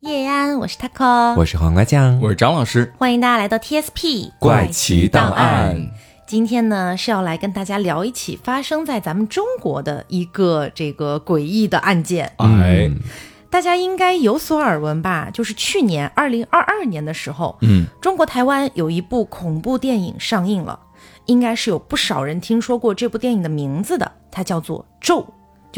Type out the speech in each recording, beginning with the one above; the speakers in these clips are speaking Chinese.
叶安，我是 taco，我是黄瓜酱，我是张老师。欢迎大家来到 TSP 怪奇档案。今天呢是要来跟大家聊一起发生在咱们中国的一个这个诡异的案件。哎，大家应该有所耳闻吧？就是去年二零二二年的时候，嗯，中国台湾有一部恐怖电影上映了，应该是有不少人听说过这部电影的名字的，它叫做《咒》，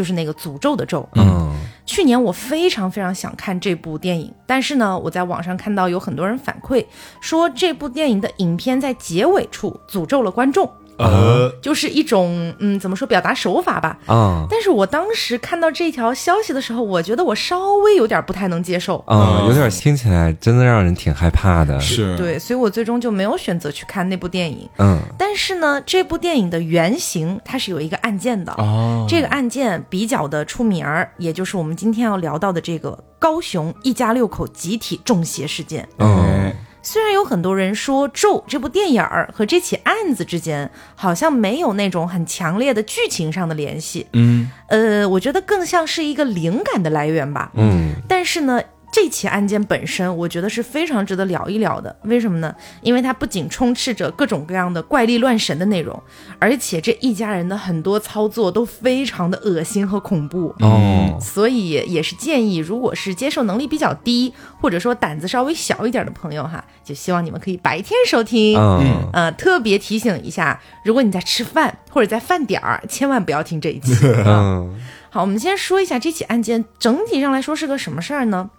就是那个诅咒的咒。嗯，去年我非常非常想看这部电影，但是呢，我在网上看到有很多人反馈说，这部电影的影片在结尾处诅咒了观众，呃，就是一种嗯，怎么说表达手法吧。啊但是我当时看到这条消息的时候，我觉得我稍微有点不太能接受。啊，有点听起来真的让人挺害怕的。是，对，所以我最终就没有选择去看那部电影。嗯但是呢，这部电影的原型它是有一个案件的，哦，这个案件比较的出名儿，也就是我们今天要聊到的这个高雄一家六口集体中邪事件。嗯哎，虽然有很多人说《咒》这部电影儿和这起案子之间好像没有那种很强烈的剧情上的联系，嗯，呃，我觉得更像是一个灵感的来源吧。嗯。但是呢，这起案件本身，我觉得是非常值得聊一聊的。为什么呢？因为它不仅充斥着各种各样的怪力乱神的内容，而且这一家人的很多操作都非常的恶心和恐怖。哦所以也是建议，如果是接受能力比较低，或者说胆子稍微小一点的朋友哈，就希望你们可以白天收听。嗯呃，特别提醒一下，如果你在吃饭或者在饭点儿，千万不要听这一期。嗯好，我们先说一下这起案件整体上来说是个什么事儿呢？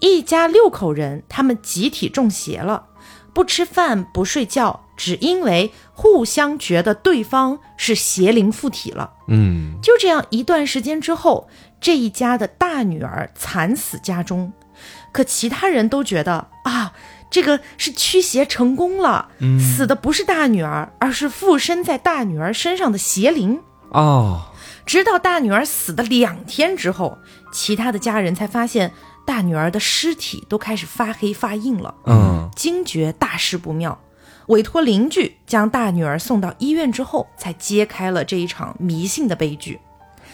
一家六口人，他们集体中邪了，不吃饭不睡觉，只因为互相觉得对方是邪灵附体了。嗯就这样一段时间之后，这一家的大女儿惨死家中，可其他人都觉得啊，这个是驱邪成功了，死的不是大女儿，而是附身在大女儿身上的邪灵。哦直到大女儿死的两天之后，其他的家人才发现大女儿的尸体都开始发黑发硬了，嗯。惊觉大事不妙，委托邻居将大女儿送到医院之后，才揭开了这一场迷信的悲剧。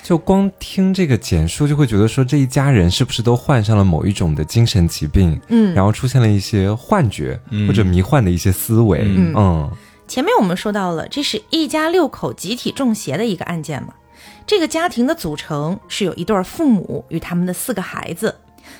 就光听这个简述，就会觉得说这一家人是不是都患上了某一种的精神疾病，嗯。然后出现了一些幻觉或者迷幻的一些思维，嗯。嗯。前面我们说到了，这是一家六口集体中邪的一个案件嘛。这个家庭的组成是有一对父母与他们的四个孩子，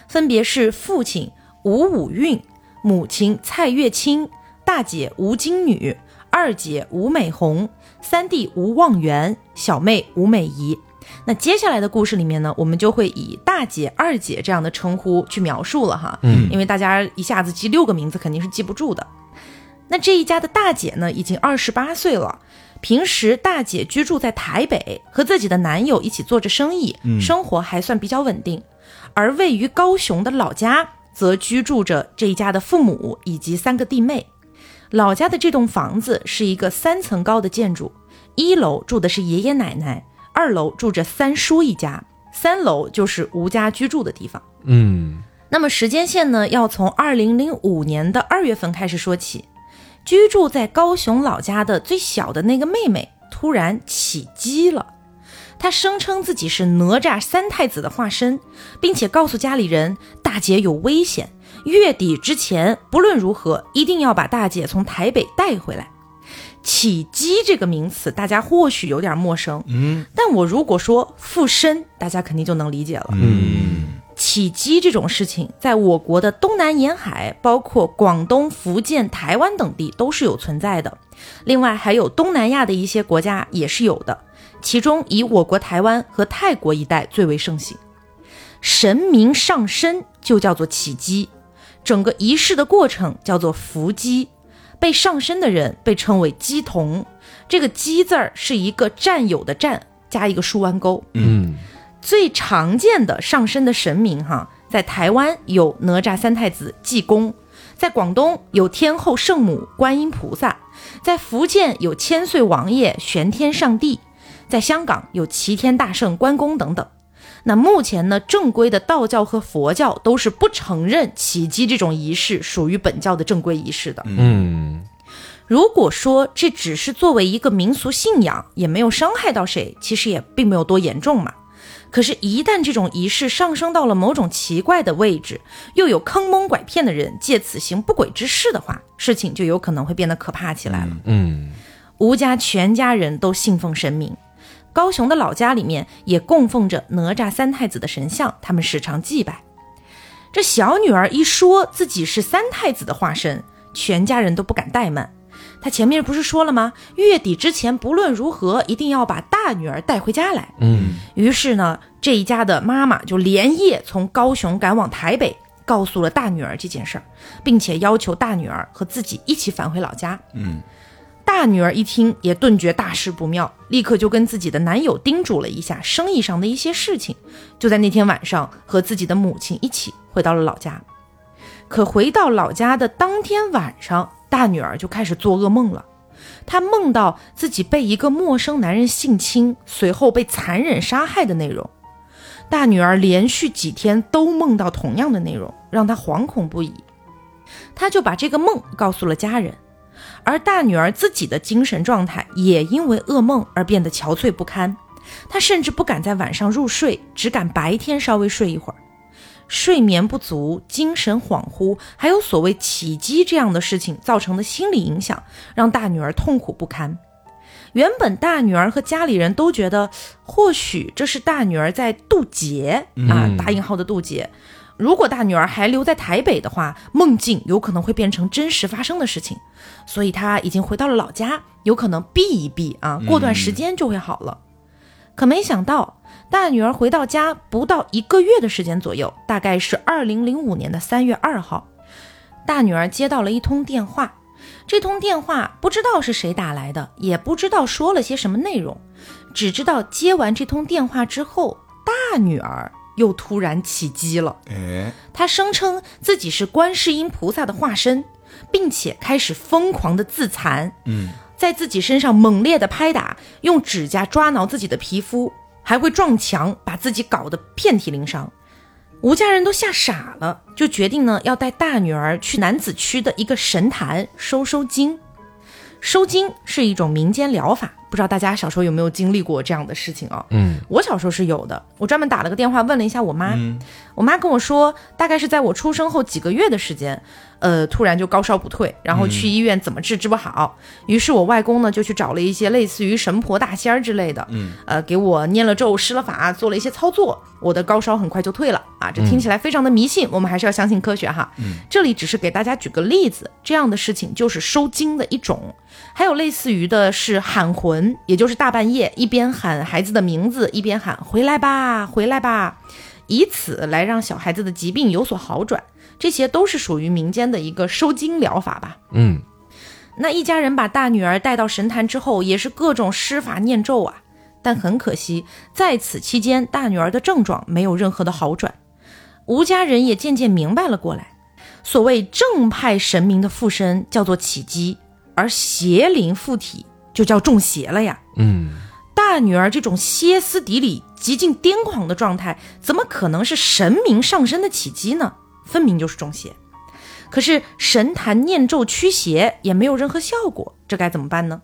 分别是父亲吴武运、母亲蔡月清、大姐吴金女、二姐吴美红、三弟吴望元、小妹吴美仪。那接下来的故事里面呢，我们就会以大姐、二姐这样的称呼去描述了哈，嗯因为大家一下子记六个名字肯定是记不住的。那这一家的大姐呢，已经二十八岁了。平时大姐居住在台北，和自己的男友一起做着生意，生活还算比较稳定。而位于高雄的老家，则居住着这一家的父母以及三个弟妹。老家的这栋房子是一个三层高的建筑，一楼住的是爷爷奶奶，二楼住着三叔一家，三楼就是吴家居住的地方。嗯那么时间线呢，要从二零零五年的二月份开始说起。居住在高雄老家的最小的那个妹妹突然起鸡了，她声称自己是哪吒三太子的化身，并且告诉家里人大姐有危险，月底之前不论如何一定要把大姐从台北带回来。起鸡这个名词，大家或许有点陌生，嗯但我如果说附身，大家肯定就能理解了。嗯，起鸡这种事情，在我国的东南沿海，包括广东、福建、台湾等地都是有存在的。另外，还有东南亚的一些国家也是有的，其中以我国台湾和泰国一带最为盛行。神明上身就叫做起鸡，整个仪式的过程叫做伏鸡。被上身的人被称为鸡童，这个“鸡”字儿是一个占有的“占”加一个竖弯钩，嗯最常见的上身的神明哈，在台湾有哪吒三太子济公，在广东有天后圣母观音菩萨，在福建有千岁王爷玄天上帝，在香港有齐天大圣关公等等。那目前呢，正规的道教和佛教都是不承认起鸡这种仪式属于本教的正规仪式的。嗯如果说这只是作为一个民俗信仰，也没有伤害到谁，其实也并没有多严重嘛。可是，一旦这种仪式上升到了某种奇怪的位置，又有坑蒙拐骗的人借此行不轨之事的话，事情就有可能会变得可怕起来了。嗯吴家全家人都信奉神明，高雄的老家里面也供奉着哪吒三太子的神像，他们时常祭拜。这小女儿一说自己是三太子的化身，全家人都不敢怠慢。她前面不是说了吗？月底之前不论如何，一定要把大女儿带回家来。嗯于是呢，这一家的妈妈就连夜从高雄赶往台北，告诉了大女儿这件事儿，并且要求大女儿和自己一起返回老家。嗯，大女儿一听也顿觉大事不妙，立刻就跟自己的男友叮嘱了一下生意上的一些事情，就在那天晚上和自己的母亲一起回到了老家。可回到老家的当天晚上，大女儿就开始做噩梦了。她梦到自己被一个陌生男人性侵，随后被残忍杀害的内容。大女儿连续几天都梦到同样的内容，让她惶恐不已。她就把这个梦告诉了家人。而大女儿自己的精神状态也因为噩梦而变得憔悴不堪，她甚至不敢在晚上入睡，只敢白天稍微睡一会儿。睡眠不足、精神恍惚，还有所谓起鸡这样的事情造成的心理影响，让大女儿痛苦不堪。原本大女儿和家里人都觉得，或许这是大女儿在渡劫啊，嗯打引号的渡劫。如果大女儿还留在台北的话，梦境有可能会变成真实发生的事情，所以她已经回到了老家，有可能避一避啊，过段时间就会好了。可没想到，大女儿回到家不到一个月的时间左右，大概是二零零五年的三月二号，大女儿接到了一通电话。这通电话不知道是谁打来的，也不知道说了些什么内容，只知道接完这通电话之后，大女儿又突然起机了。哎，她声称自己是观世音菩萨的化身，并且开始疯狂的自残，嗯，在自己身上猛烈的拍打，用指甲抓挠自己的皮肤，还会撞墙，把自己搞得遍体鳞伤。吴家人都吓傻了，就决定呢要带大女儿去南子区的一个神坛收收精。收精是一种民间疗法，不知道大家小时候有没有经历过这样的事情啊？嗯我小时候是有的，我专门打了个电话问了一下我妈，嗯我妈跟我说，大概是在我出生后几个月的时间，呃，突然就高烧不退，然后去医院怎么治治不好，于是我外公呢就去找了一些类似于神婆大仙儿之类的，嗯，呃，给我念了咒、施了法，做了一些操作，我的高烧很快就退了啊。这听起来非常的迷信，我们还是要相信科学哈。嗯，这里只是给大家举个例子，这样的事情就是收精的一种。还有类似于的是喊魂，也就是大半夜一边喊孩子的名字，一边喊回来吧，回来吧，以此来让小孩子的疾病有所好转。这些都是属于民间的一个收精疗法吧。嗯那一家人把大女儿带到神坛之后，也是各种施法念咒啊。但很可惜，在此期间，大女儿的症状没有任何的好转。吴家人也渐渐明白了过来，所谓正派神明的附身叫做起乩，而邪灵附体就叫中邪了呀。嗯大女儿这种歇斯底里、极尽癫狂的状态，怎么可能是神明上身的起机呢？分明就是中邪。可是神坛念咒驱邪也没有任何效果，这该怎么办呢？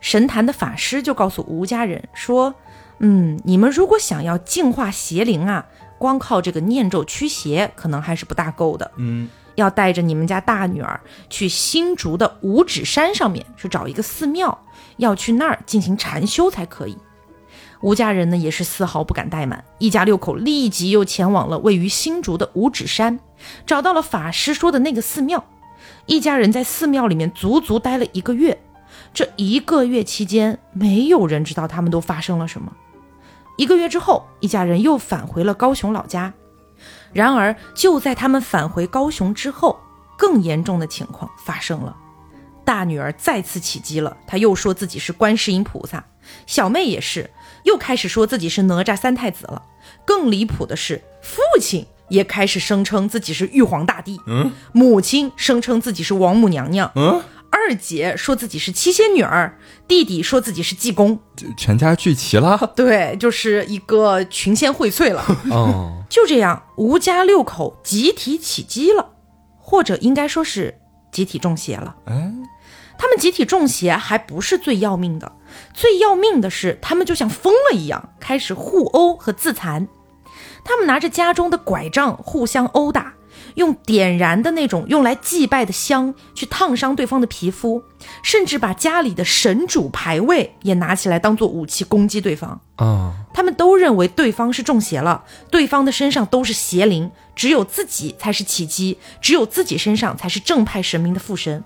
神坛的法师就告诉吴家人说：“嗯，你们如果想要净化邪灵啊，光靠这个念咒驱邪可能还是不大够的。嗯，要带着你们家大女儿去新竹的五指山上面去找一个寺庙，要去那儿进行禅修才可以。吴家人呢也是丝毫不敢怠慢，一家六口立即又前往了位于新竹的五指山，找到了法师说的那个寺庙。一家人在寺庙里面足足待了一个月，这一个月期间，没有人知道他们都发生了什么。一个月之后，一家人又返回了高雄老家。然而，就在他们返回高雄之后，更严重的情况发生了。大女儿再次起乩了，她又说自己是观世音菩萨，小妹也是，又开始说自己是哪吒三太子了。更离谱的是，父亲也开始声称自己是玉皇大帝，嗯母亲声称自己是王母娘娘，嗯，二姐说自己是七仙女儿，弟弟说自己是济公。全家聚齐了。对，就是一个群仙荟萃了。哦，就这样，吴家六口集体起乩了，或者应该说是集体中邪了。哎，他们集体中邪还不是最要命的，最要命的是他们就像疯了一样，开始互殴和自残。他们拿着家中的拐杖互相殴打，用点燃的那种用来祭拜的香去烫伤对方的皮肤，甚至把家里的神主牌位也拿起来当做武器攻击对方。啊，他们都认为对方是中邪了，对方的身上都是邪灵，只有自己才是奇迹，只有自己身上才是正派神明的附身。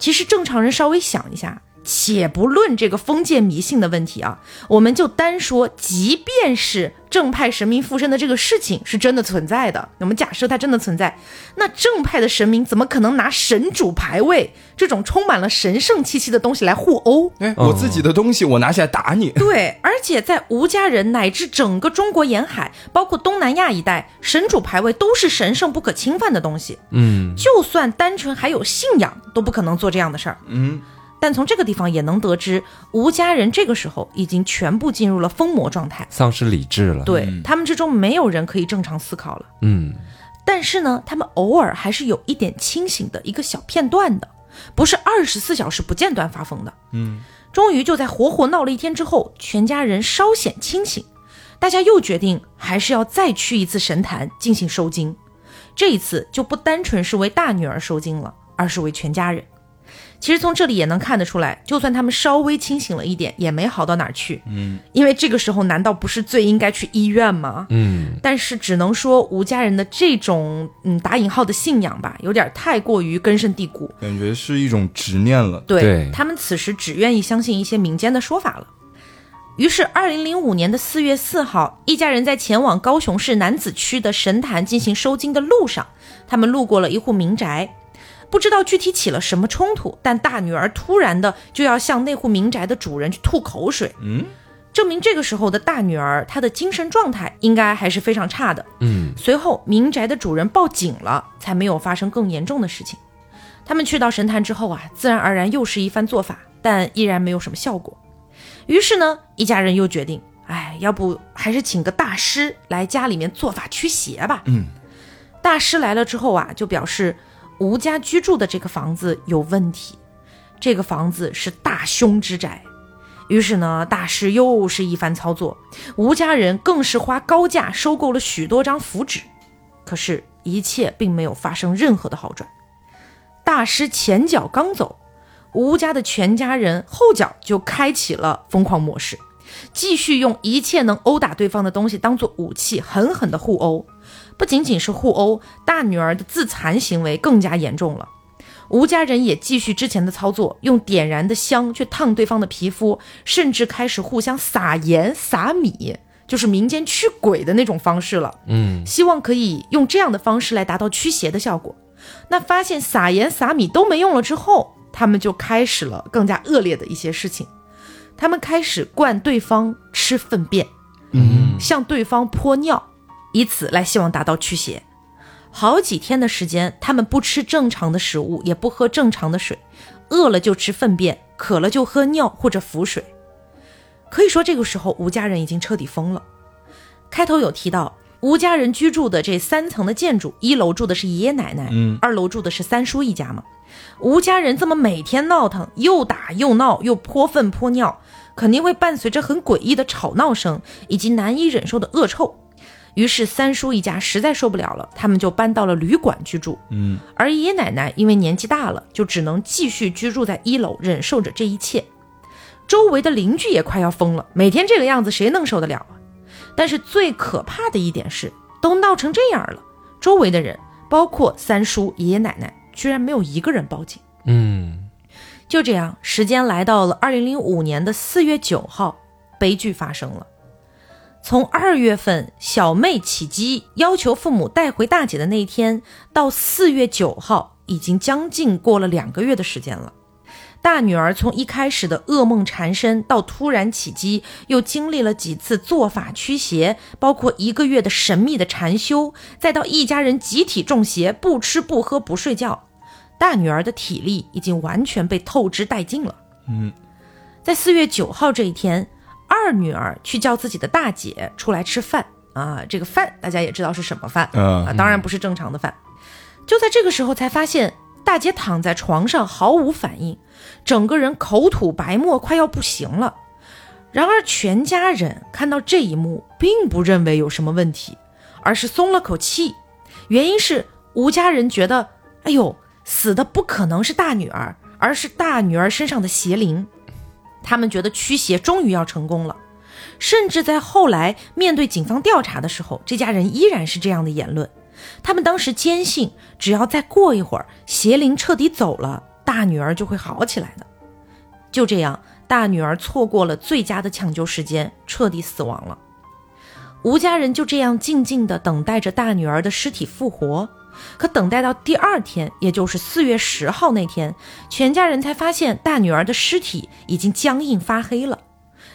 其实正常人稍微想一下，且不论这个封建迷信的问题啊，我们就单说，即便是正派神明附身的这个事情是真的存在的，我们假设它真的存在，那正派的神明怎么可能拿神主牌位这种充满了神圣气息的东西来互殴？哎，我自己的东西我拿起来打你，对，而且在吴家人乃至整个中国沿海，包括东南亚一带，神主牌位都是神圣不可侵犯的东西。嗯，就算单纯还有信仰，都不可能做这样的事儿。嗯，但从这个地方也能得知，吴家人这个时候已经全部进入了疯魔状态。丧失理智了。，对、他们之中没有人可以正常思考了。嗯，但是呢，他们偶尔还是有一点清醒的一个小片段的，不是二十四小时不间断发疯的。嗯，终于就在活活闹了一天之后，全家人稍显清醒，大家又决定还是要再去一次神坛进行收惊。这一次就不单纯是为大女儿收惊了，而是为全家人。其实从这里也能看得出来，就算他们稍微清醒了一点，也没好到哪儿去。嗯，因为这个时候难道不是最应该去医院吗？嗯，但是只能说吴家人的这种嗯打引号的信仰吧，有点太过于根深蒂固。感觉是一种执念了。对对他们此时只愿意相信一些民间的说法了。于是，二零零五年的四月四号，一家人在前往高雄市南子区的神坛进行收金的路上，他们路过了一户民宅，不知道具体起了什么冲突，但大女儿突然的就要向那户民宅的主人去吐口水，嗯，证明这个时候的大女儿她的精神状态应该还是非常差的。嗯，随后，民宅的主人报警了，才没有发生更严重的事情。他们去到神坛之后啊，自然而然又是一番做法，但依然没有什么效果。于是呢，一家人又决定，哎，要不还是请个大师来家里面做法驱邪吧。嗯，大师来了之后啊，就表示吴家居住的这个房子有问题，这个房子是大凶之宅。于是呢，大师又是一番操作，吴家人更是花高价收购了许多张符纸，可是，一切并没有发生任何的好转。大师前脚刚走，吴家的全家人后脚就开启了疯狂模式，继续用一切能殴打对方的东西当做武器，狠狠的互殴。不仅仅是互殴，大女儿的自残行为更加严重了。吴家人也继续之前的操作，用点燃的香去烫对方的皮肤，甚至开始互相撒盐撒米，就是民间驱鬼的那种方式了。嗯，希望可以用这样的方式来达到驱邪的效果。那发现撒盐撒米都没用了之后，他们就开始了更加恶劣的一些事情。他们开始灌对方吃粪便，嗯，向对方泼尿，以此来希望达到驱邪。好几天的时间，他们不吃正常的食物，也不喝正常的水，饿了就吃粪便，渴了就喝尿或者符水。可以说，这个时候吴家人已经彻底疯了。开头有提到，吴家人居住的这三层的建筑，一楼住的是爷爷奶奶，嗯二楼住的是三叔一家嘛。吴家人这么每天闹腾，又打又闹，又泼粪泼尿，肯定会伴随着很诡异的吵闹声以及难以忍受的恶臭。于是三叔一家实在受不了了，他们就搬到了旅馆居住。嗯，而爷爷奶奶因为年纪大了，就只能继续居住在一楼，忍受着这一切。周围的邻居也快要疯了，每天这个样子，谁能受得了啊？但是最可怕的一点是，都闹成这样了，周围的人，包括三叔、爷爷奶奶，居然没有一个人报警。嗯，就这样，时间来到了二零零五年的四月九号，悲剧发生了。从二月份小妹起鸡要求父母带回大姐的那一天，到四月九号，已经将近过了两个月的时间了。大女儿从一开始的噩梦缠身，到突然起鸡，又经历了几次做法驱邪，包括一个月的神秘的禅修，再到一家人集体中邪，不吃不喝不睡觉。大女儿的体力已经完全被透支殆尽了。嗯，在四月九号这一天，二女儿去叫自己的大姐出来吃饭啊，这个饭大家也知道是什么饭嗯啊，当然不是正常的饭。就在这个时候才发现，大姐躺在床上毫无反应，整个人口吐白沫，快要不行了。然而全家人看到这一幕，并不认为有什么问题，而是松了口气。原因是吴家人觉得，哎呦，死的不可能是大女儿，而是大女儿身上的邪灵。他们觉得驱邪终于要成功了。甚至在后来面对警方调查的时候，这家人依然是这样的言论。他们当时坚信，只要再过一会儿，邪灵彻底走了，大女儿就会好起来的。就这样，大女儿错过了最佳的抢救时间，彻底死亡了。吴家人就这样静静地等待着大女儿的尸体复活。可等待到第二天，也就是四月十号那天，全家人才发现大女儿的尸体已经僵硬发黑了。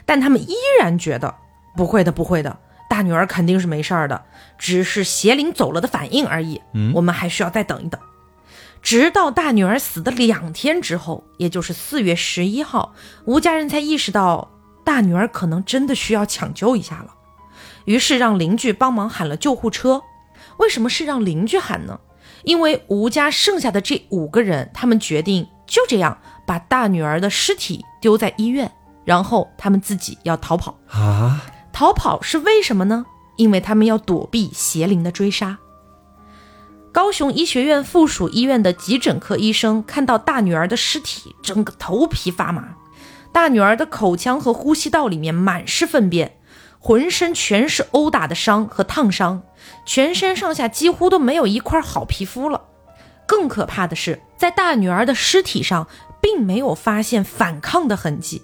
但他们依然觉得不会的，不会的，大女儿肯定是没事儿的，只是邪灵走了的反应而已。嗯，我们还需要再等一等。直到大女儿死的两天之后，也就是四月十一号，吴家人才意识到大女儿可能真的需要抢救一下了。于是让邻居帮忙喊了救护车。为什么是让邻居喊呢？因为吴家剩下的这五个人，他们决定就这样把大女儿的尸体丢在医院。然后他们自己要逃跑啊！逃跑是为什么呢？因为他们要躲避邪灵的追杀。高雄医学院附属医院的急诊科医生看到大女儿的尸体，整个头皮发麻。大女儿的口腔和呼吸道里面满是粪便，浑身全是殴打的伤和烫伤，全身上下几乎都没有一块好皮肤了。更可怕的是，在大女儿的尸体上并没有发现反抗的痕迹。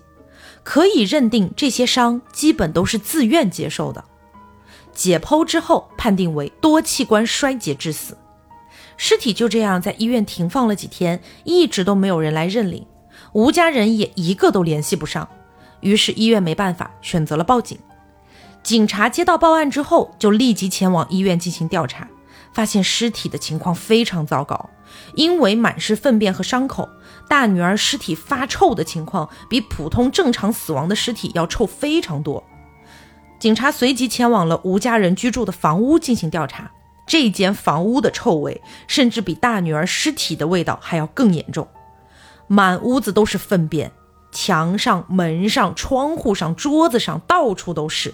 可以认定这些伤基本都是自愿接受的，解剖之后判定为多器官衰竭致死，尸体就这样在医院停放了几天，一直都没有人来认领，吴家人也一个都联系不上，于是医院没办法，选择了报警。警察接到报案之后，就立即前往医院进行调查，发现尸体的情况非常糟糕，因为满是粪便和伤口。大女儿尸体发臭的情况比普通正常死亡的尸体要臭非常多。警察随即前往了吴家人居住的房屋进行调查，这间房屋的臭味甚至比大女儿尸体的味道还要更严重，满屋子都是粪便，墙上、门上、窗户上、桌子上到处都是，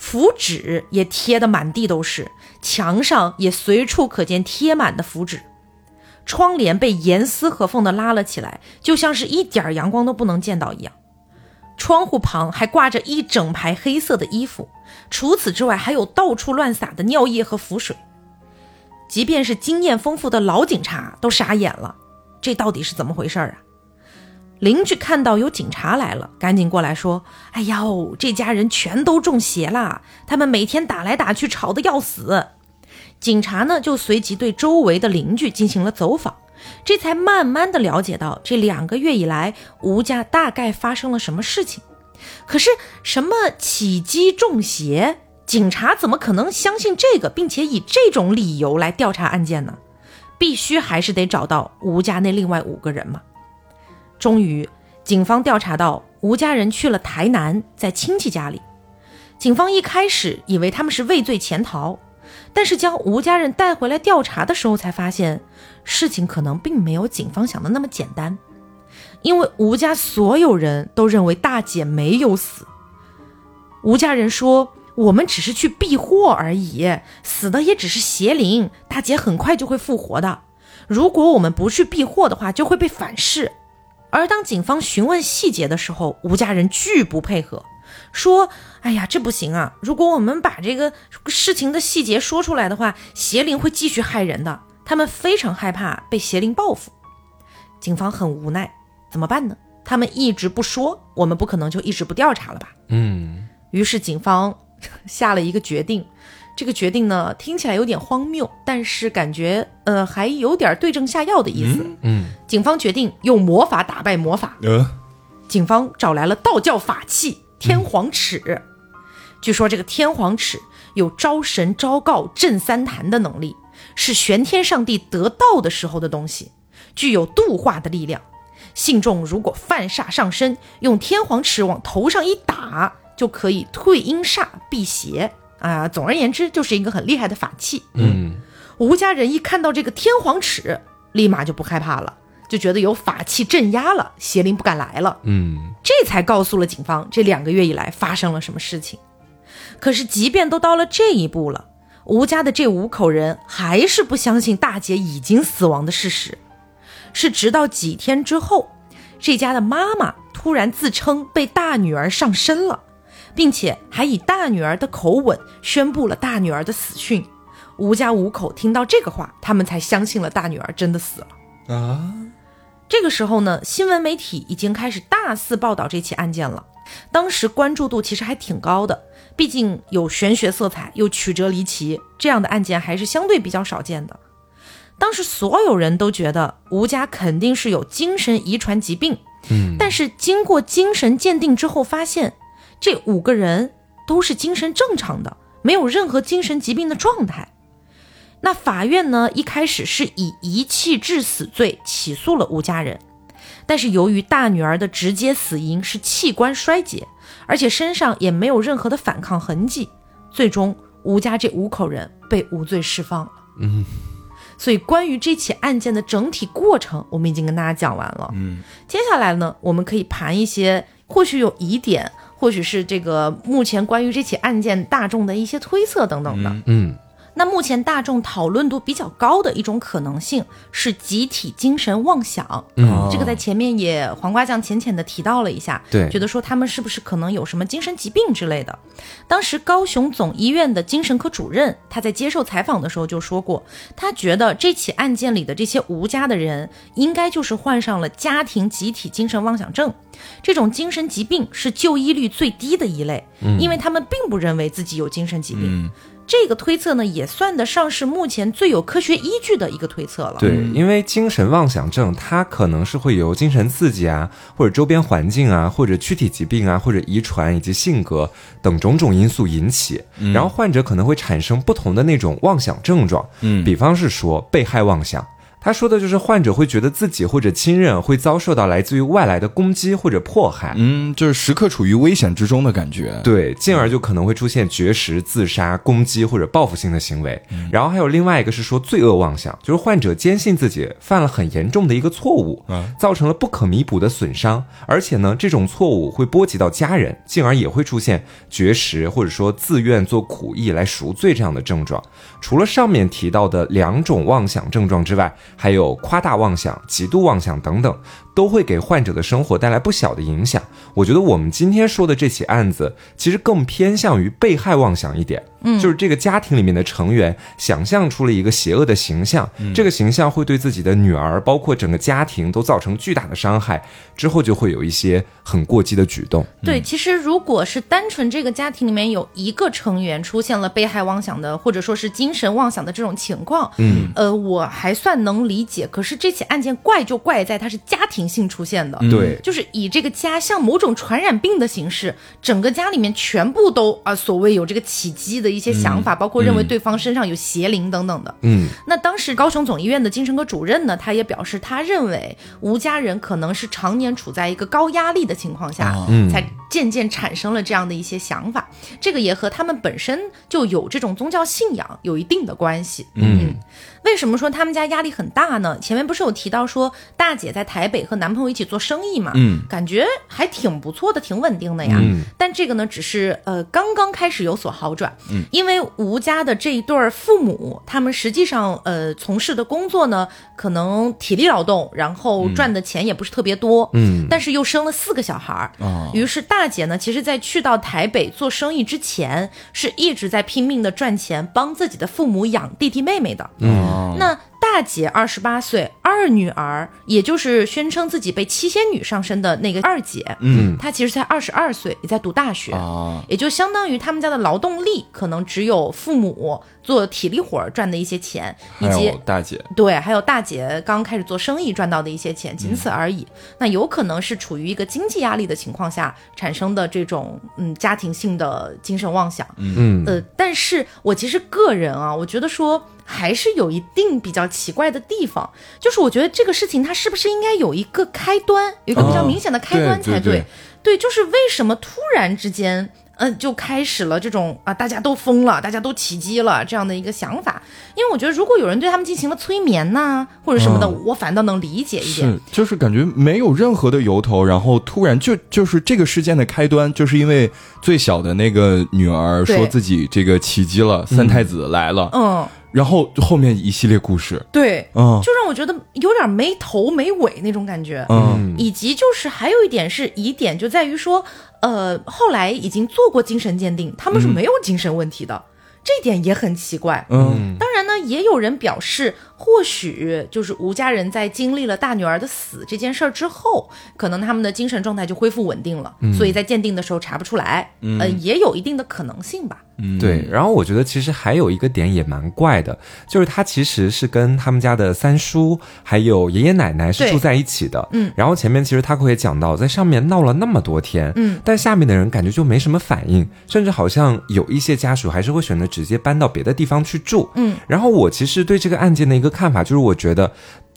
符纸也贴得满地都是，墙上也随处可见贴满的符纸。窗帘被严丝合缝地拉了起来，就像是一点阳光都不能见到一样。窗户旁还挂着一整排黑色的衣服，除此之外，还有到处乱撒的尿液和符水。即便是经验丰富的老警察都傻眼了，这到底是怎么回事啊？邻居看到有警察来了，赶紧过来说：“哎呦，这家人全都中邪了，他们每天打来打去，吵得要死。”警察呢，就随即对周围的邻居进行了走访，这才慢慢的了解到这两个月以来吴家大概发生了什么事情。可是什么起鸡中邪，警察怎么可能相信这个，并且以这种理由来调查案件呢？必须还是得找到吴家那另外五个人嘛。终于，警方调查到吴家人去了台南，在亲戚家里。警方一开始以为他们是畏罪潜逃。但是将吴家人带回来调查的时候，才发现事情可能并没有警方想的那么简单，因为吴家所有人都认为大姐没有死。吴家人说：“我们只是去避祸而已，死的也只是邪灵，大姐很快就会复活的。如果我们不去避祸的话，就会被反噬。”而当警方询问细节的时候，吴家人拒不配合。说，哎呀，这不行啊！如果我们把这个事情的细节说出来的话，邪灵会继续害人的。他们非常害怕被邪灵报复。警方很无奈，怎么办呢？他们一直不说，我们不可能就一直不调查了吧？嗯。于是警方 下了一个决定，这个决定呢，听起来有点荒谬，但是感觉呃还有点对症下药的意思。嗯。警方决定用魔法打败魔法。呃。警方找来了道教法器。天皇尺，据说这个天皇尺有招神招告镇三坛的能力，是玄天上帝得道的时候的东西，具有度化的力量。信众如果犯煞上身，用天皇尺往头上一打，就可以退阴煞、辟邪啊。总而言之，就是一个很厉害的法器。嗯，吴家人一看到这个天皇尺，立马就不害怕了，就觉得有法器镇压了，邪灵不敢来了，嗯，这才告诉了警方这两个月以来发生了什么事情。可是，即便都到了这一步了，吴家的这五口人还是不相信大姐已经死亡的事实。是直到几天之后，这家的妈妈突然自称被大女儿上身了，并且还以大女儿的口吻宣布了大女儿的死讯。吴家五口听到这个话，他们才相信了大女儿真的死了。啊，这个时候呢，新闻媒体已经开始大肆报道这起案件了。当时关注度其实还挺高的，毕竟有玄学色彩，又曲折离奇，这样的案件还是相对比较少见的。当时所有人都觉得吴家肯定是有精神遗传疾病，嗯，但是经过精神鉴定之后，发现这五个人都是精神正常的，没有任何精神疾病的状态。那法院呢，一开始是以遗弃致死罪起诉了吴家人，但是由于大女儿的直接死因是器官衰竭，而且身上也没有任何的反抗痕迹，最终吴家这五口人被无罪释放了。嗯，所以关于这起案件的整体过程，我们已经跟大家讲完了。嗯，接下来呢，我们可以盘一些或许有疑点，或许是这个目前关于这起案件大众的一些推测等等的。嗯，那目前大众讨论度比较高的一种可能性是集体精神妄想。嗯这个在前面也黄瓜酱浅浅的提到了一下，对觉得说他们是不是可能有什么精神疾病之类的。当时高雄总医院的精神科主任他在接受采访的时候就说过，他觉得这起案件里的这些吴家的人应该就是患上了家庭集体精神妄想症，这种精神疾病是就医率最低的一类，因为他们并不认为自己有精神疾病。嗯这个推测呢，也算得上是目前最有科学依据的一个推测了。对，因为精神妄想症它可能是会由精神刺激啊，或者周边环境啊，或者躯体疾病啊，或者遗传以及性格等种种因素引起，然后患者可能会产生不同的那种妄想症状，嗯比方是说被害妄想。他说的就是患者会觉得自己或者亲人会遭受到来自于外来的攻击或者迫害，嗯，就是时刻处于危险之中的感觉。对，进而就可能会出现绝食、自杀、攻击或者报复性的行为。然后还有另外一个是说罪恶妄想，就是患者坚信自己犯了很严重的一个错误，嗯造成了不可弥补的损伤，而且呢，这种错误会波及到家人，进而也会出现绝食或者说自愿做苦役来赎罪这样的症状。除了上面提到的两种妄想症状之外，还有夸大妄想、极度妄想等等，都会给患者的生活带来不小的影响。我觉得我们今天说的这起案子，其实更偏向于被害妄想一点。嗯，就是这个家庭里面的成员想象出了一个邪恶的形象，这个形象会对自己的女儿，包括整个家庭都造成巨大的伤害，之后就会有一些很过激的举动。对，其实如果是单纯这个家庭里面有一个成员出现了被害妄想的，或者说是精神妄想的这种情况，嗯，呃，我还算能理解。可是这起案件怪就怪在它是家庭性出现的，对，就是以这个家像某种传染病的形式，整个家里面全部都啊、所谓有这个起机的一些想法，包括认为对方身上有邪灵等等的。嗯那当时高雄总医院的精神科主任呢，他也表示，他认为吴家人可能是常年处在一个高压力的情况下，才渐渐产生了这样的一些想法。这个也和他们本身就有这种宗教信仰有一定的关系。嗯为什么说他们家压力很大呢？前面不是有提到说大姐在台北和男朋友一起做生意嘛，嗯，感觉还挺不错的，挺稳定的呀。嗯但这个呢，只是呃刚刚开始有所好转。嗯，因为吴家的这一对儿父母，他们实际上呃从事的工作呢，可能体力劳动，然后赚的钱也不是特别多。嗯但是又生了四个小孩儿，啊于是大姐呢，其实在去到台北做生意之前，是一直在拼命的赚钱，帮自己的父母养弟弟妹妹的。哦那大姐二十八岁，二女儿，也就是宣称自己被七仙女上身的那个二姐，嗯她其实才二十二岁，也在读大学。哦，也就相当于他们家的劳动力可能只有父母做体力活儿赚的一些钱，以及大姐，对，还有大姐刚开始做生意赚到的一些钱，仅此而已。那有可能是处于一个经济压力的情况下产生的这种嗯家庭性的精神妄想。嗯呃，但是我其实个人啊，我觉得说还是有一定比较奇怪的地方，就是我觉得这个事情它是不是应该有一个开端，有一个比较哦明显的开端才对对对对，就是为什么突然之间。嗯、就开始了这种啊，大家都疯了，大家都起鸡了这样的一个想法。因为我觉得，如果有人对他们进行了催眠呐、或者什么的，我反倒能理解一点。是，就是感觉没有任何的由头，然后突然就就是这个事件的开端，就是因为最小的那个女儿说自己这个起鸡了，三太子来了，嗯，然后后面一系列故事，对，嗯。就让我觉得有点没头没尾那种感觉。嗯。以及就是还有一点是疑点，就在于说，呃，后来已经做过精神鉴定，他们是没有精神问题的，这点也很奇怪。嗯。当然呢，也有人表示，或许就是吴家人在经历了大女儿的死这件事儿之后，可能他们的精神状态就恢复稳定了，所以在鉴定的时候查不出来，呃，也有一定的可能性吧。嗯。对，然后我觉得其实还有一个点也蛮怪的，就是他其实是跟他们家的三叔还有爷爷奶奶是住在一起的，嗯，然后前面其实他会讲到，在上面闹了那么多天，嗯，但下面的人感觉就没什么反应，甚至好像有一些家属还是会选择直接搬到别的地方去住，嗯，然后我其实对这个案件的一个看法就是，我觉得。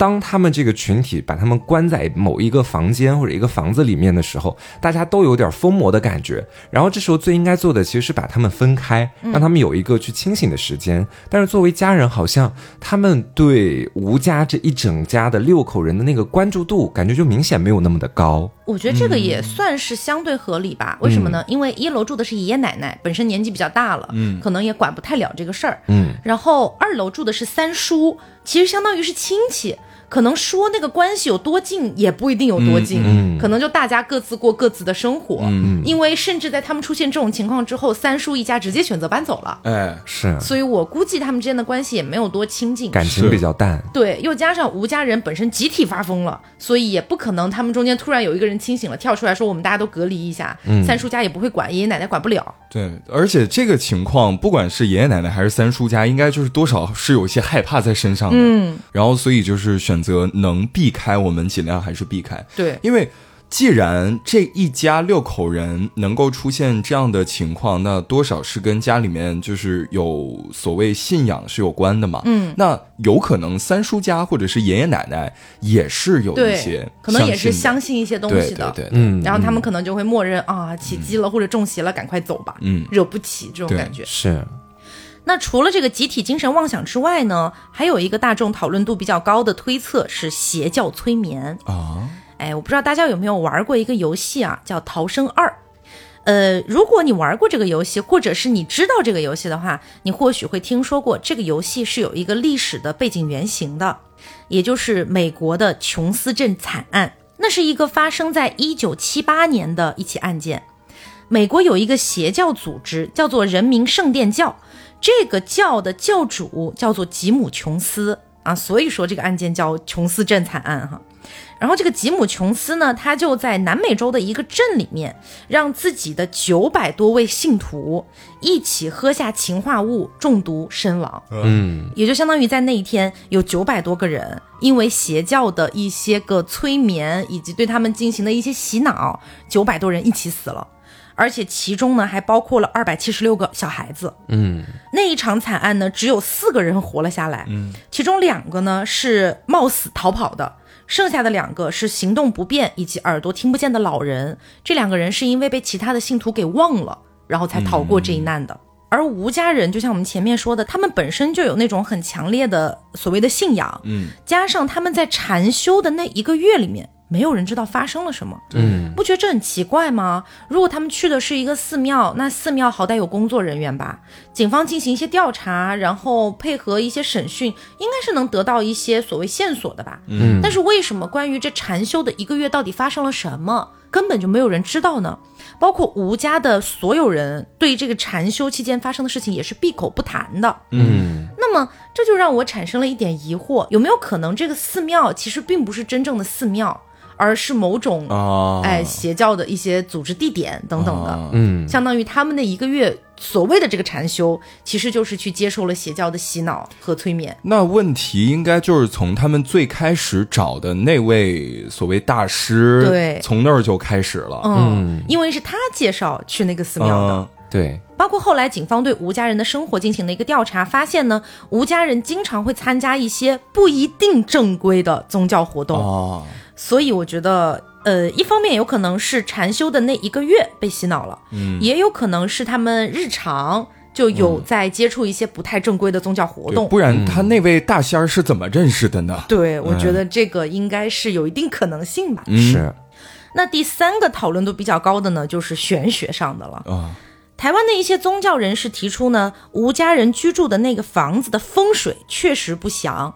当他们这个群体把他们关在某一个房间或者一个房子里面的时候，大家都有点疯魔的感觉。然后这时候最应该做的其实是把他们分开，让他们有一个去清醒的时间。但是作为家人，好像他们对吴家这一整家的六口人的那个关注度，感觉就明显没有那么的高。我觉得这个也算是相对合理吧。为什么呢？因为一楼住的是爷爷奶奶，本身年纪比较大了，嗯，可能也管不太了这个事儿。嗯，然后二楼住的是三叔，其实相当于是亲戚，可能说那个关系有多近也不一定有多近，嗯嗯可能就大家各自过各自的生活。嗯因为甚至在他们出现这种情况之后，三叔一家直接选择搬走了，哎，是所以我估计他们之间的关系也没有多亲近。感情比较淡。对，又加上吴家人本身集体发疯了，所以也不可能他们中间突然有一个人清醒了，跳出来说我们大家都隔离一下。三叔家也不会管，爷爷奶奶管不了。对，而且这个情况，不管是爷爷奶奶还是三叔家，应该就是多少是有一些害怕在身上的，嗯，然后所以就是选择能避开，我们尽量还是避开，对，因为既然这一家六口人能够出现这样的情况，那多少是跟家里面就是有所谓信仰是有关的嘛。嗯，那有可能三叔家或者是爷爷奶奶也是有一些，可能也是相相信一些东西的。对对对，嗯，然后他们可能就会默认啊，起鸡了或者中邪了，赶快走吧，嗯。惹不起这种感觉。是那除了这个集体精神妄想之外呢，还有一个大众讨论度比较高的推测是邪教催眠。啊，哎，我不知道大家有没有玩过一个游戏啊，叫《逃生二》。呃，如果你玩过这个游戏，或者是你知道这个游戏的话，你或许会听说过这个游戏是有一个历史的背景原型的，也就是美国的琼斯镇惨案。那是一个发生在一九七八年的一起案件。美国有一个邪教组织叫做人民圣殿教，这个教的教主叫做吉姆·琼斯啊，所以说这个案件叫琼斯镇惨案哈。然后这个吉姆·琼斯呢，他就在南美洲的一个镇里面，让自己的九百多位信徒一起喝下氰化物中毒身亡。嗯也就相当于在那一天有九百多个人因为邪教的一些个催眠以及对他们进行的一些洗脑，九百多人一起死了，而且其中呢还包括了二百七十六个小孩子。嗯。那一场惨案呢，只有四个人活了下来，嗯，其中两个呢是冒死逃跑的，剩下的两个是行动不便以及耳朵听不见的老人。这两个人是因为被其他的信徒给忘了，然后才逃过这一难的。而吴家人就像我们前面说的，他们本身就有那种很强烈的所谓的信仰，嗯，加上他们在禅修的那一个月里面，没有人知道发生了什么，嗯，不觉得这很奇怪吗？如果他们去的是一个寺庙，那寺庙好歹有工作人员吧，警方进行一些调查，然后配合一些审讯，应该是能得到一些所谓线索的吧。嗯但是为什么关于这禅修的一个月到底发生了什么，根本就没有人知道呢？包括吴家的所有人对这个禅修期间发生的事情也是闭口不谈的。嗯那么这就让我产生了一点疑惑：有没有可能这个寺庙其实并不是真正的寺庙，而是某种、啊，哎邪教的一些组织地点等等的？啊嗯，相当于他们那一个月所谓的这个禅修，其实就是去接受了邪教的洗脑和催眠。那问题应该就是从他们最开始找的那位所谓大师，对从那儿就开始了。嗯，因为是他介绍去那个寺庙的。嗯对，包括后来警方对吴家人的生活进行了一个调查，发现呢，吴家人经常会参加一些不一定正规的宗教活动，哦，所以我觉得呃，一方面有可能是禅修的那一个月被洗脑了，嗯也有可能是他们日常就有在接触一些不太正规的宗教活动。对不然他那位大仙儿是怎么认识的呢？对，我觉得这个应该是有一定可能性吧。嗯是，那第三个讨论度比较高的呢，就是玄学上的了。啊，台湾的一些宗教人士提出呢，吴家人居住的那个房子的风水确实不祥，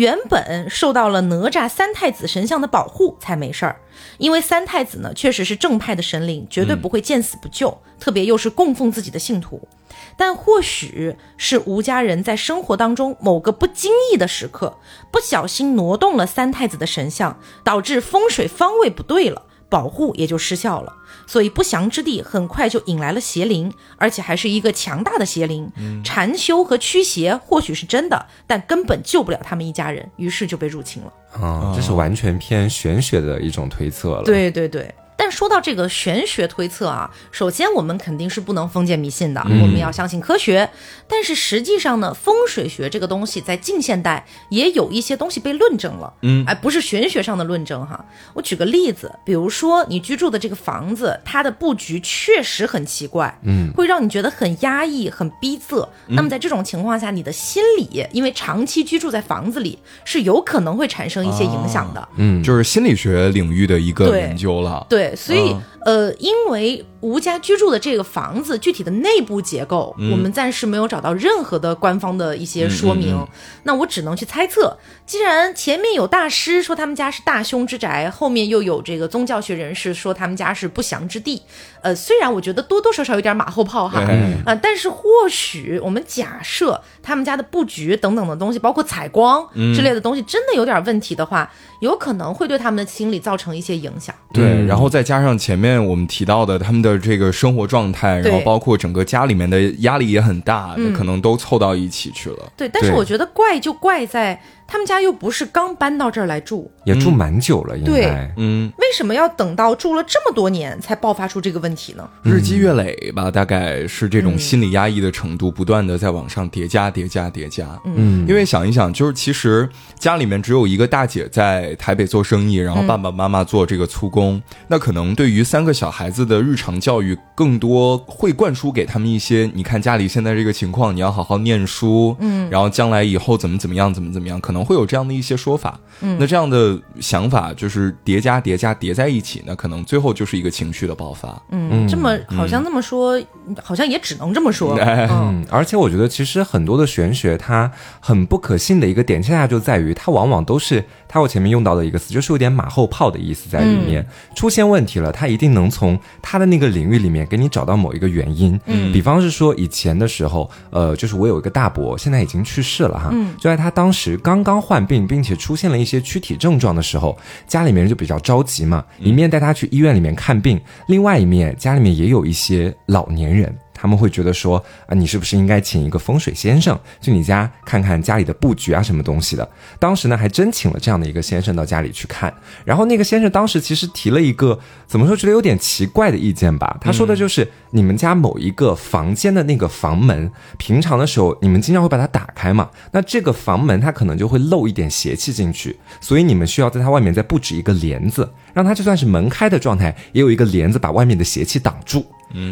原本受到了哪吒三太子神像的保护才没事儿。因为三太子呢确实是正派的神灵，绝对不会见死不救，特别又是供奉自己的信徒。但或许是吴家人在生活当中某个不经意的时刻，不小心挪动了三太子的神像，导致风水方位不对了，保护也就失效了。所以不祥之地很快就引来了邪灵，而且还是一个强大的邪灵。禅修和驱邪或许是真的，但根本救不了他们一家人，于是就被入侵了。啊，这是完全偏玄学的一种推测了。，对对对。但说到这个玄学推测啊，首先我们肯定是不能封建迷信的，我们要相信科学。但是实际上呢，风水学这个东西在近现代也有一些东西被论证了，嗯哎，不是玄学上的论证哈。我举个例子，比如说你居住的这个房子，它的布局确实很奇怪，嗯，会让你觉得很压抑、很逼仄。那么在这种情况下，你的心理因为长期居住在房子里，是有可能会产生一些影响的。嗯，就是心理学领域的一个研究了。对，所以、嗯。呃，因为吴家居住的这个房子具体的内部结构，嗯我们暂时没有找到任何的官方的一些说明，嗯嗯那我只能去猜测。既然前面有大师说他们家是大凶之宅，后面又有这个宗教学人士说他们家是不祥之地，呃，虽然我觉得多多少少有点马后炮哈，对啊、但是或许我们假设他们家的布局等等的东西，包括采光嗯之类的东西，真的有点问题的话，有可能会对他们的心理造成一些影响。对，嗯然后再加上前面我们提到的他们的这个生活状态，然后包括整个家里面的压力也很大，嗯。可能都凑到一起去了。对，但是我觉得怪就怪在他们家又不是刚搬到这儿来住，也住蛮久了，应该。嗯，为什么要等到住了这么多年才爆发出这个问题呢？日积月累吧，大概是这种嗯。心理压抑的程度不断的在往上叠加、叠加、叠加。嗯，因为想一想，就是其实家里面只有一个大姐在台北做生意，然后爸爸妈妈做这个粗工，那可能对于三个小孩子的日常教育，更多会灌输给他们一些，你看家里现在这个情况，你要好好念书，嗯，然后将来以后怎么怎么样，怎么怎么样，可能会有这样的一些说法。嗯，那这样的想法就是叠加、叠加、叠在一起，呢可能最后就是一个情绪的爆发。嗯，这么好像这么说，好像也只能这么说。哎嗯嗯，而且我觉得其实很多的玄学它很不可信的一个点，恰恰就在于它往往都是它我前面用到的一个词，就是有点马后炮的意思在里面。出现问题了，它一定能从它的那个领域里面给你找到某一个原因。嗯，比方是说以前的时候，呃，就是我有一个大伯，现在已经去世了哈。嗯，就在他当时刚刚患病，并且出现了一些躯体症状的时候，家里面人就比较着急嘛，一面带他去医院里面看病，另外一面家里面也有一些老年人。他们会觉得说啊，你是不是应该请一个风水先生去你家看看家里的布局啊，什么东西的？当时呢，还真请了这样的一个先生到家里去看。然后那个先生当时其实提了一个怎么说，觉得有点奇怪的意见吧。他说的就是、你们家某一个房间的那个房门，平常的时候你们经常会把它打开嘛，那这个房门它可能就会漏一点邪气进去，所以你们需要在它外面再布置一个帘子，让它就算是门开的状态，也有一个帘子把外面的邪气挡住。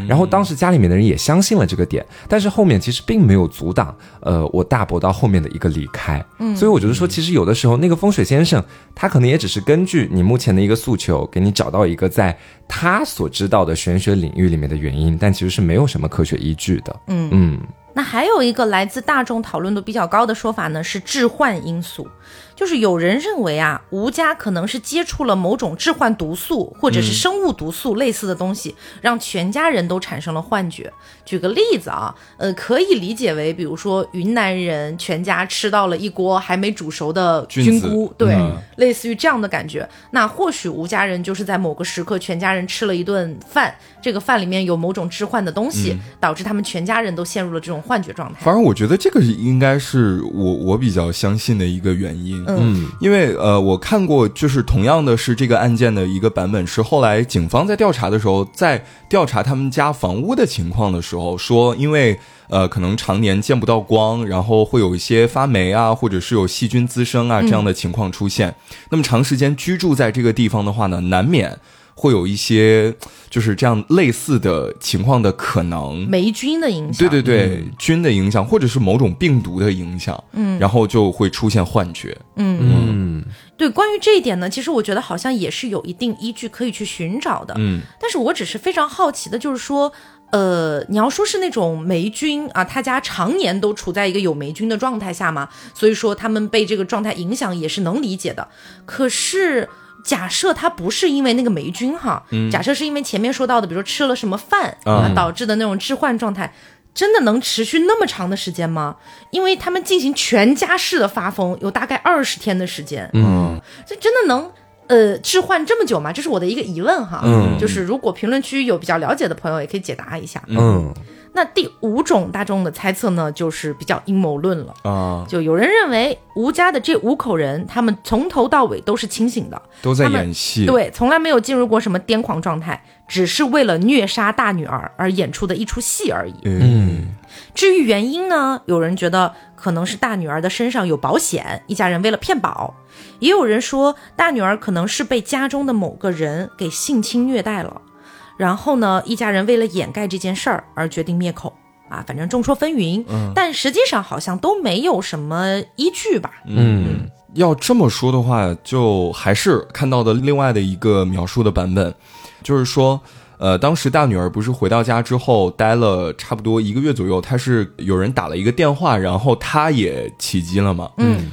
然后当时家里面的人也相信了这个点，但是后面其实并没有阻挡，呃，我大伯到后面的一个离开。嗯，所以我觉得说，其实有的时候那个风水先生，他可能也只是根据你目前的一个诉求，给你找到一个在他所知道的玄学领域里面的原因，但其实是没有什么科学依据的。嗯嗯那还有一个来自大众讨论度比较高的说法呢，是置换因素，就是有人认为啊，吴家可能是接触了某种致幻毒素或者是生物毒素类似的东西，让全家人都产生了幻觉。举个例子啊，呃，可以理解为，比如说云南人全家吃到了一锅还没煮熟的菌菇，对，嗯类似于这样的感觉。那或许吴家人就是在某个时刻，全家人吃了一顿饭，这个饭里面有某种致幻的东西，导致他们全家人都陷入了这种幻觉状态。反正我觉得这个应该是我我比较相信的一个原因。嗯因为呃，我看过，就是同样的是这个案件的一个版本，是后来警方在调查的时候，在调查他们家房屋的情况的时候，说因为呃可能常年见不到光，然后会有一些发霉啊，或者是有细菌滋生啊这样的情况出现。那么长时间居住在这个地方的话呢，难免会有一些就是这样类似的情况的可能。霉菌的影响，对对对，菌的影响，或者是某种病毒的影响，嗯，然后就会出现幻觉。嗯对，关于这一点呢，其实我觉得好像也是有一定依据可以去寻找的。嗯，但是我只是非常好奇的，就是说，呃，你要说是那种霉菌啊，他家常年都处在一个有霉菌的状态下嘛，所以说他们被这个状态影响也是能理解的。可是。假设他不是因为那个霉菌哈，假设是因为前面说到的，比如说吃了什么饭导致的那种致幻状态，真的能持续那么长的时间吗？因为他们进行全家式的发疯，有大概二十天的时间，嗯这真的能呃置换这么久吗？这是我的一个疑问哈。嗯就是如果评论区有比较了解的朋友，也可以解答一下。嗯那第五种大众的猜测呢，就是比较阴谋论了。啊，就有人认为吴家的这五口人，他们从头到尾都是清醒的，都在演戏。，对，从来没有进入过什么癫狂状态，只是为了虐杀大女儿而演出的一出戏而已。嗯至于原因呢，有人觉得可能是大女儿的身上有保险，一家人为了骗保；也有人说大女儿可能是被家中的某个人给性侵虐待了，然后呢，一家人为了掩盖这件事儿而决定灭口。啊，反正众说纷纭，嗯但实际上好像都没有什么依据吧。嗯要这么说的话，就还是看到的另外的一个描述的版本，就是说，呃，当时大女儿不是回到家之后待了差不多一个月左右，她是有人打了一个电话，然后她也起机了嘛。嗯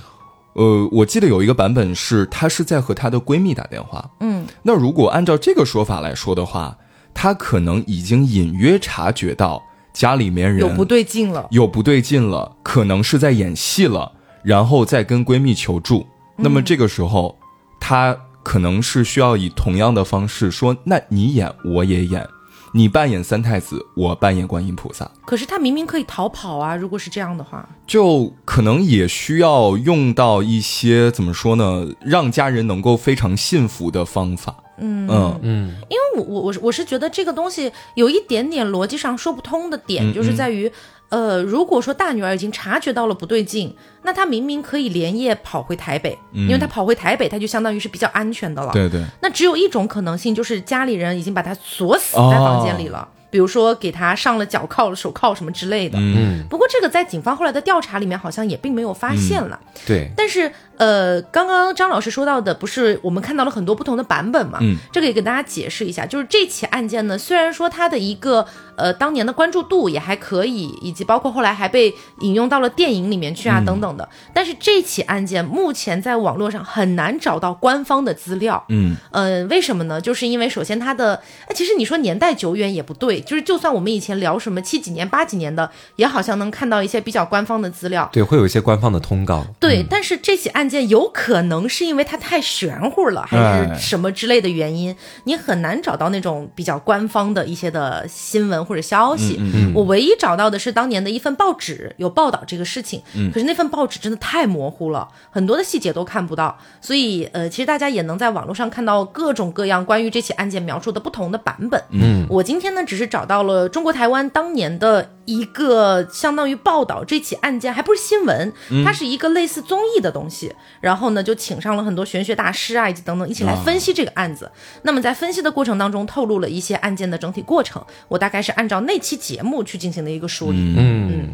呃，我记得有一个版本是她是在和她的闺蜜打电话。嗯那如果按照这个说法来说的话，她可能已经隐约察觉到家里面人有不对劲了。有不对劲了，可能是在演戏了，然后再跟闺蜜求助。那么这个时候，她可能是需要以同样的方式说：“那你演，我也演，你扮演三太子，我扮演观音菩萨。可是他明明可以逃跑啊！如果是这样的话，”就可能也需要用到一些怎么说呢，让家人能够非常信服的方法。嗯。嗯。嗯。因为我我我是我是觉得这个东西有一点点逻辑上说不通的点，嗯就是在于，呃，如果说大女儿已经察觉到了不对劲，那她明明可以连夜跑回台北，因为她跑回台北，她就相当于是比较安全的了。对对，那只有一种可能性，就是家里人已经把她锁死在房间里了，比如说给他上了脚铐、手铐什么之类的。嗯不过这个在警方后来的调查里面好像也并没有发现了。对，但是，呃，刚刚张老师说到的，不是我们看到了很多不同的版本嘛？嗯，这个也给大家解释一下，就是这起案件呢，虽然说它的一个呃当年的关注度也还可以，以及包括后来还被引用到了电影里面去啊、等等的，但是这起案件目前在网络上很难找到官方的资料。嗯嗯，为什么呢？就是因为首先它的，哎，其实你说年代久远也不对，就是就算我们以前聊什么七几年、八几年的，也好像能看到一些比较官方的资料。对，会有一些官方的通告。对，但是这起案件有可能是因为它太玄乎了，还哎是什么之类的原因，你很难找到那种比较官方的一些的新闻或者消息。嗯我唯一找到的是当年的一份报纸有报道这个事情，可是那份报纸真的太模糊了，很多的细节都看不到，所以呃，其实大家也能在网络上看到各种各样关于这起案件描述的不同的版本。嗯，我今天呢只是找到了中国台湾当年的一个相当于报道这起案件，还不是新闻，它是一个类似综艺的东西。然后呢，就请上了很多玄学大师啊，以及等等一起来分析这个案子。那么在分析的过程当中，透露了一些案件的整体过程。我大概是按照那期节目去进行的一个梳理。嗯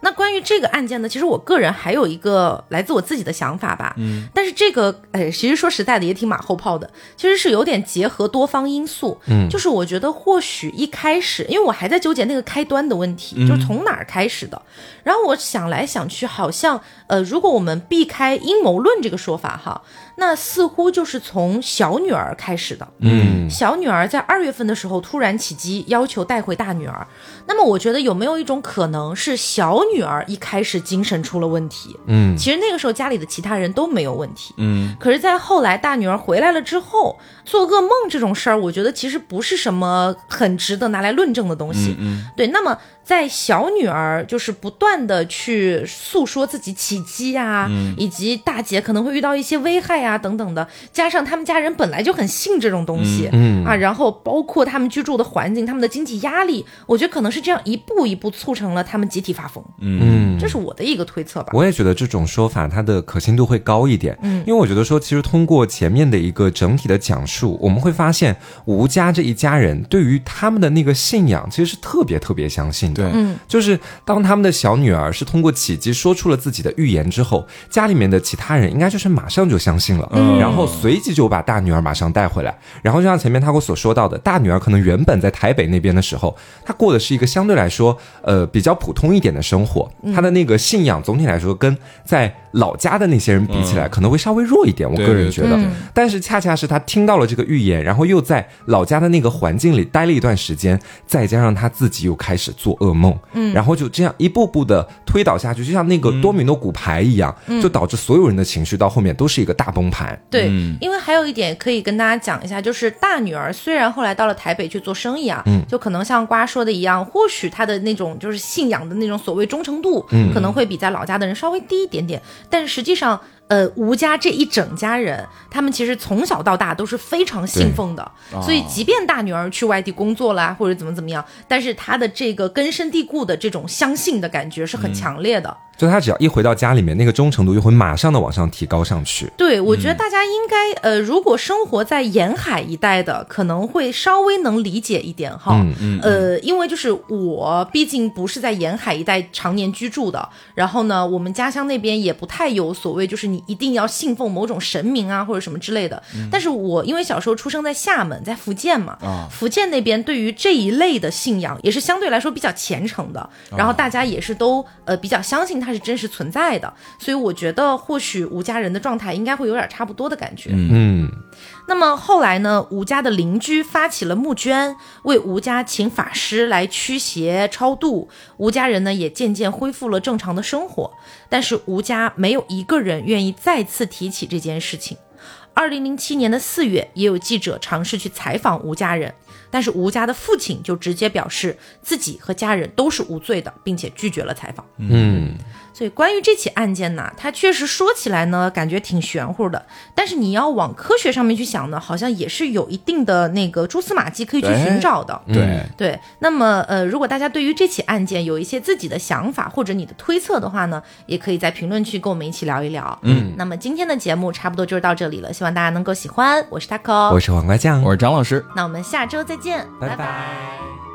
那关于这个案件呢，其实我个人还有一个来自我自己的想法吧。嗯，但是这个，哎，其实说实在的，也挺马后炮的。其实是有点结合多方因素。嗯，就是我觉得或许一开始，因为我还在纠结那个开端的问题，就是从哪儿开始的。然后我想来想去，好像，呃，如果我们避开阴谋论这个说法哈，那似乎就是从小女儿开始的。嗯小女儿在二月份的时候突然起机，要求带回大女儿。那么我觉得有没有一种可能是小女儿一开始精神出了问题？嗯其实那个时候家里的其他人都没有问题。嗯可是，在后来大女儿回来了之后，做噩梦这种事儿，我觉得其实不是什么很值得拿来论证的东西。嗯对，那么在小女儿就是不断的去诉说自己起鸡啊，以及大姐可能会遇到一些危害啊等等的，加上他们家人本来就很信这种东西，嗯。啊，然后包括他们居住的环境、他们的经济压力，我觉得可能是这样一步一步促成了他们集体发疯，嗯，这是我的一个推测吧。我也觉得这种说法它的可信度会高一点，嗯，因为我觉得说，其实通过前面的一个整体的讲述，我们会发现吴家这一家人对于他们的那个信仰其实是特别特别相信的，对，嗯。就是当他们的小女儿是通过奇迹说出了自己的预言之后，家里面的其他人应该就是马上就相信了，嗯。然后随即就把大女儿马上带回来。然后就像前面他所说到的，大女儿可能原本在台北那边的时候，她过的是一个相对来说呃比较普通一点的生活，她的那个信仰总体来说跟在老家的那些人比起来，可能会稍微弱一点。我个人觉得。但是恰恰是她听到了这个预言，然后又在老家的那个环境里待了一段时间，再加上她自己又开始做噩梦，嗯，然后就这样一步步的推导下去，就像那个多米诺骨牌一样，就导致所有人的情绪到后面都是一个大崩盘。对，嗯。因为还有一点可以跟大家讲一下，就是大女儿虽然后来到了台北去做生意啊，嗯，就可能像瓜说的一样，或许她的那种就是信仰的那种所谓忠诚度，嗯，可能会比在老家的人稍微低一点点，但是实际上。呃，吴家这一整家人，他们其实从小到大都是非常信奉的，所以即便大女儿去外地工作啦，或者怎么怎么样，但是她的这个根深蒂固的这种相信的感觉是很强烈的。就他只要一回到家里面，那个忠诚度又会马上的往上提高上去。对，我觉得大家应该，呃，如果生活在沿海一带的，可能会稍微能理解一点哈。嗯嗯呃，因为就是我毕竟不是在沿海一带常年居住的，然后呢，我们家乡那边也不太有所谓，就是你一定要信奉某种神明啊或者什么之类的。嗯但是我因为小时候出生在厦门，在福建嘛，啊福建那边对于这一类的信仰也是相对来说比较虔诚的，然后大家也是都呃比较相信它是真实存在的，所以我觉得或许吴家人的状态应该会有点差不多的感觉。嗯那么后来呢，吴家的邻居发起了募捐，为吴家请法师来驱邪超度，吴家人呢也渐渐恢复了正常的生活。但是吴家没有一个人愿意再次提起这件事情。二零零七年的四月，也有记者尝试去采访吴家人，但是吴家的父亲就直接表示自己和家人都是无罪的，并且拒绝了采访。嗯，所以关于这起案件呢，它确实说起来呢，感觉挺玄乎的，但是你要往科学上面去想呢，好像也是有一定的那个蛛丝马迹可以去寻找的。对，对，那么呃，如果大家对于这起案件有一些自己的想法或者你的推测的话呢，也可以在评论区跟我们一起聊一聊。嗯，那么今天的节目差不多就是到这里了，希望大家能够喜欢。我是 taco，我是黄瓜酱，我是张老师。那我们下周再见，拜拜拜